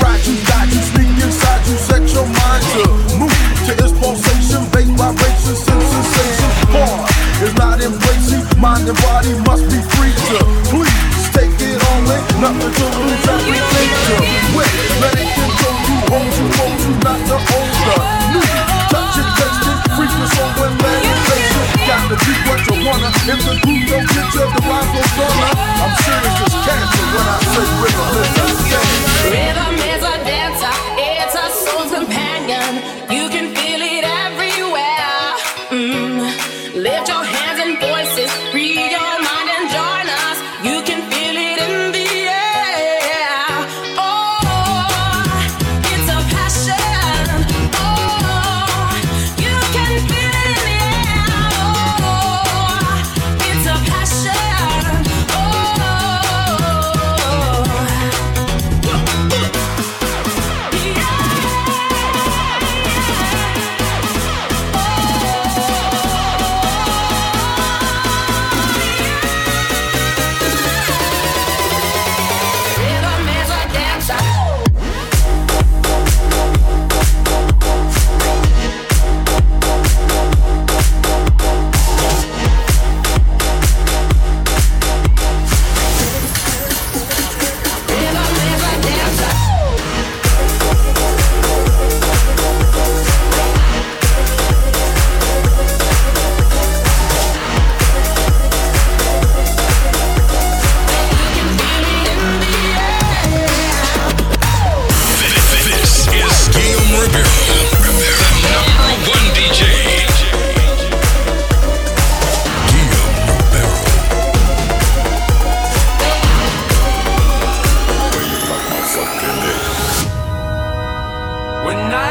Ride you, guide you, sneak inside you, set your mind to move to its pulsation, bass vibration, sense sensation. Heart is not embracing, mind and body must be free to please take it on in, nothing to lose, everything to win. Let it control you, hold you, hold you, not the older. Touch it, taste it, freak your soul face it. Got to be what you wanna. If the group don't get you, the rhyme goes gonna. I'm serious as cancer when I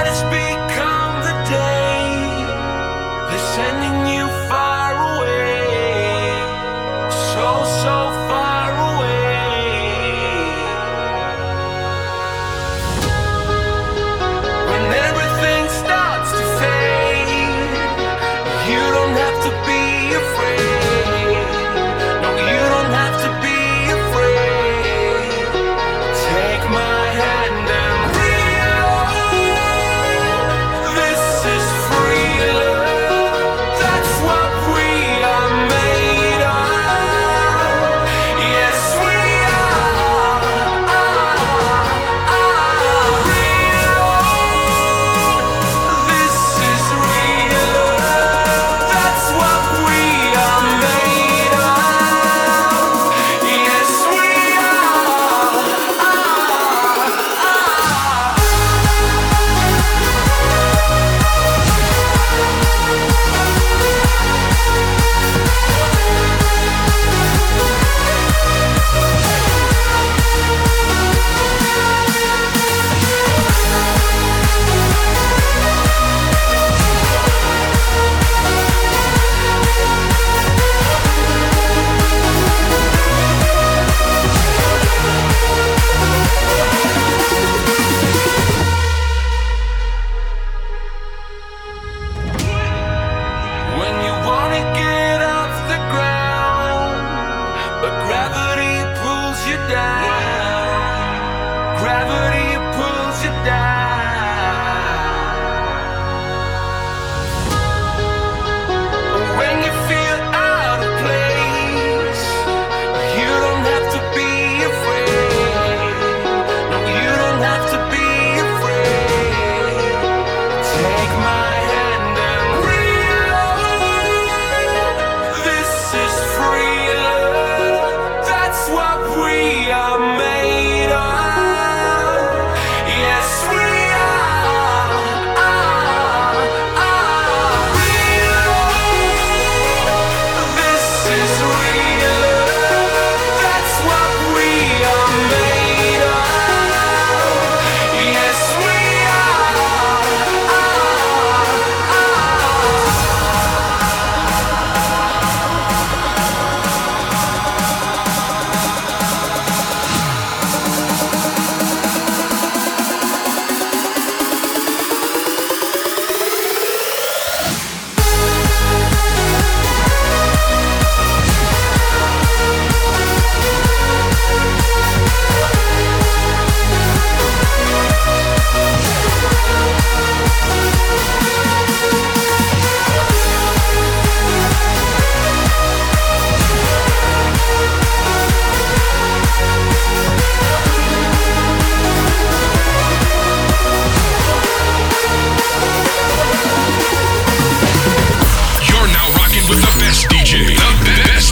Has become the day. They're sending you far.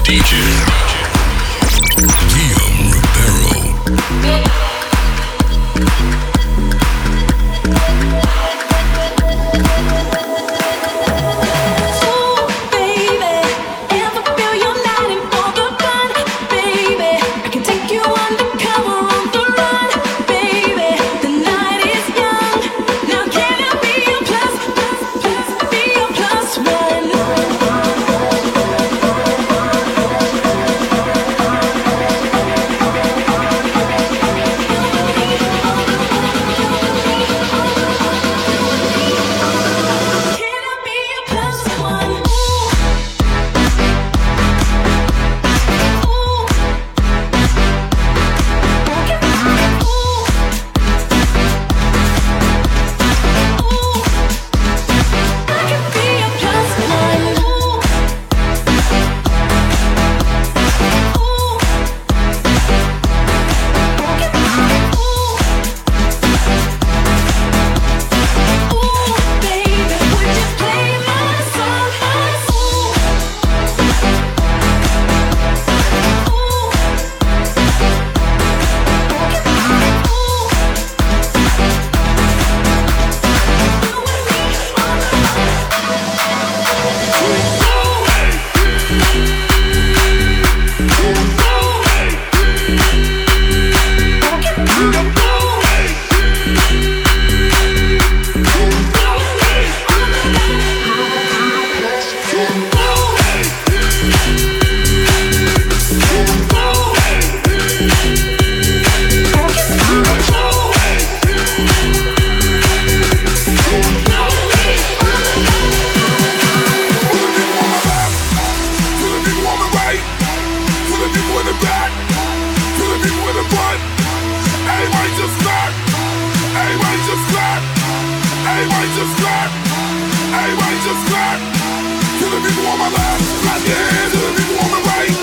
DJ. Everybody just clap. To the people on my left Clap your hands. To the people on my right.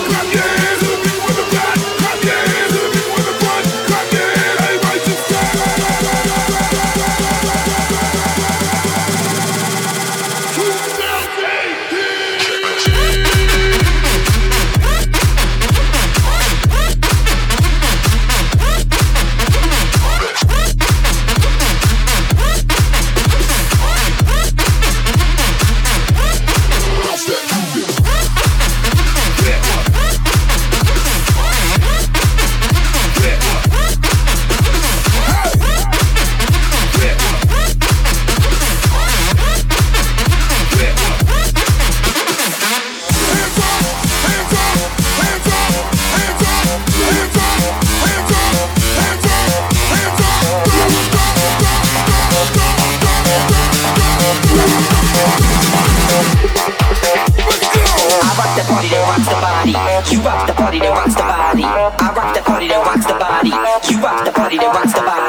body that wants the ball.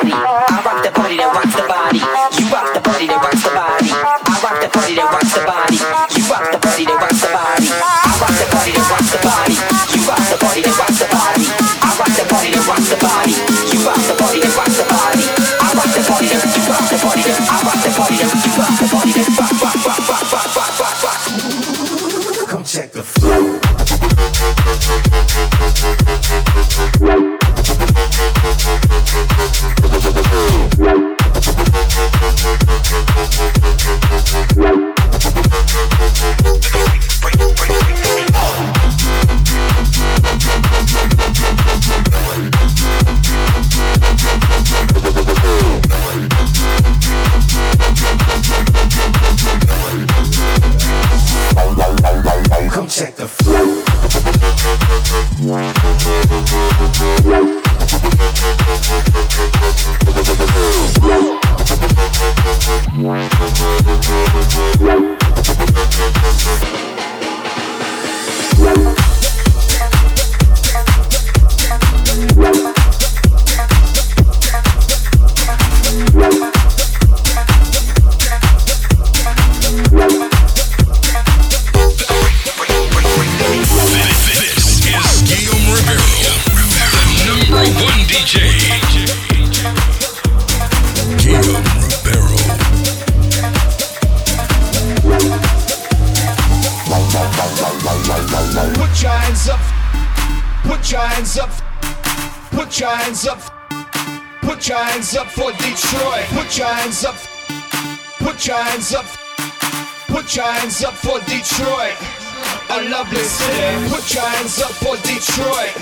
your hands up for Detroit.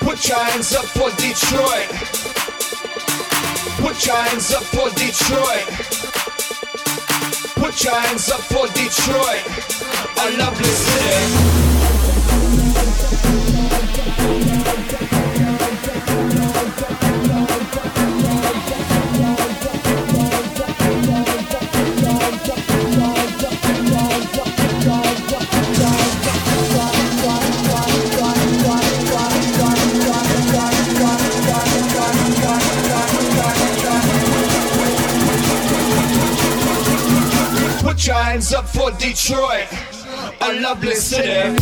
Put your hands up for Detroit. Put your hands up for Detroit. Put your hands up for Detroit. A lovely city. Giants up for Detroit, a lovely city.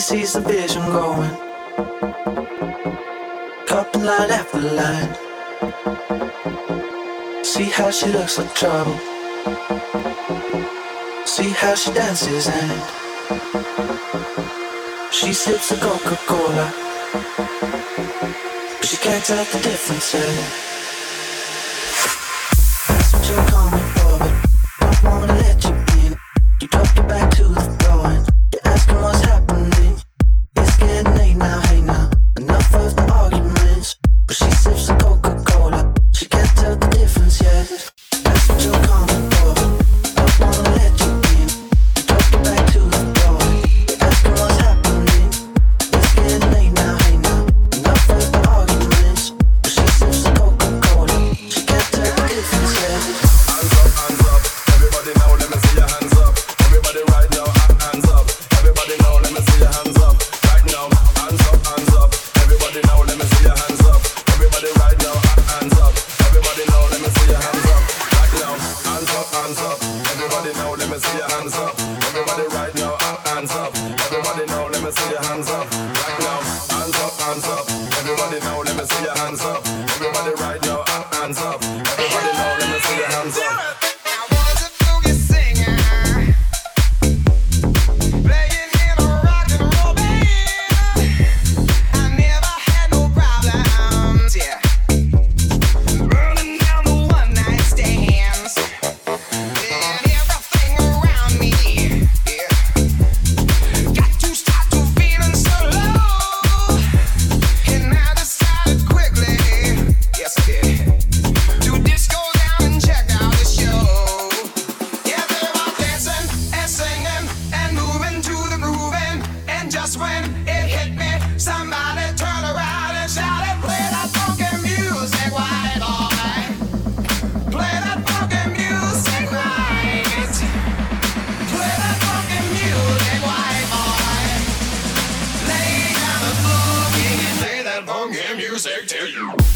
sees the vision going. Dropping line after line. See how she looks like trouble. See how she dances and she sips a Coca Cola. She can't tell the difference. That's what This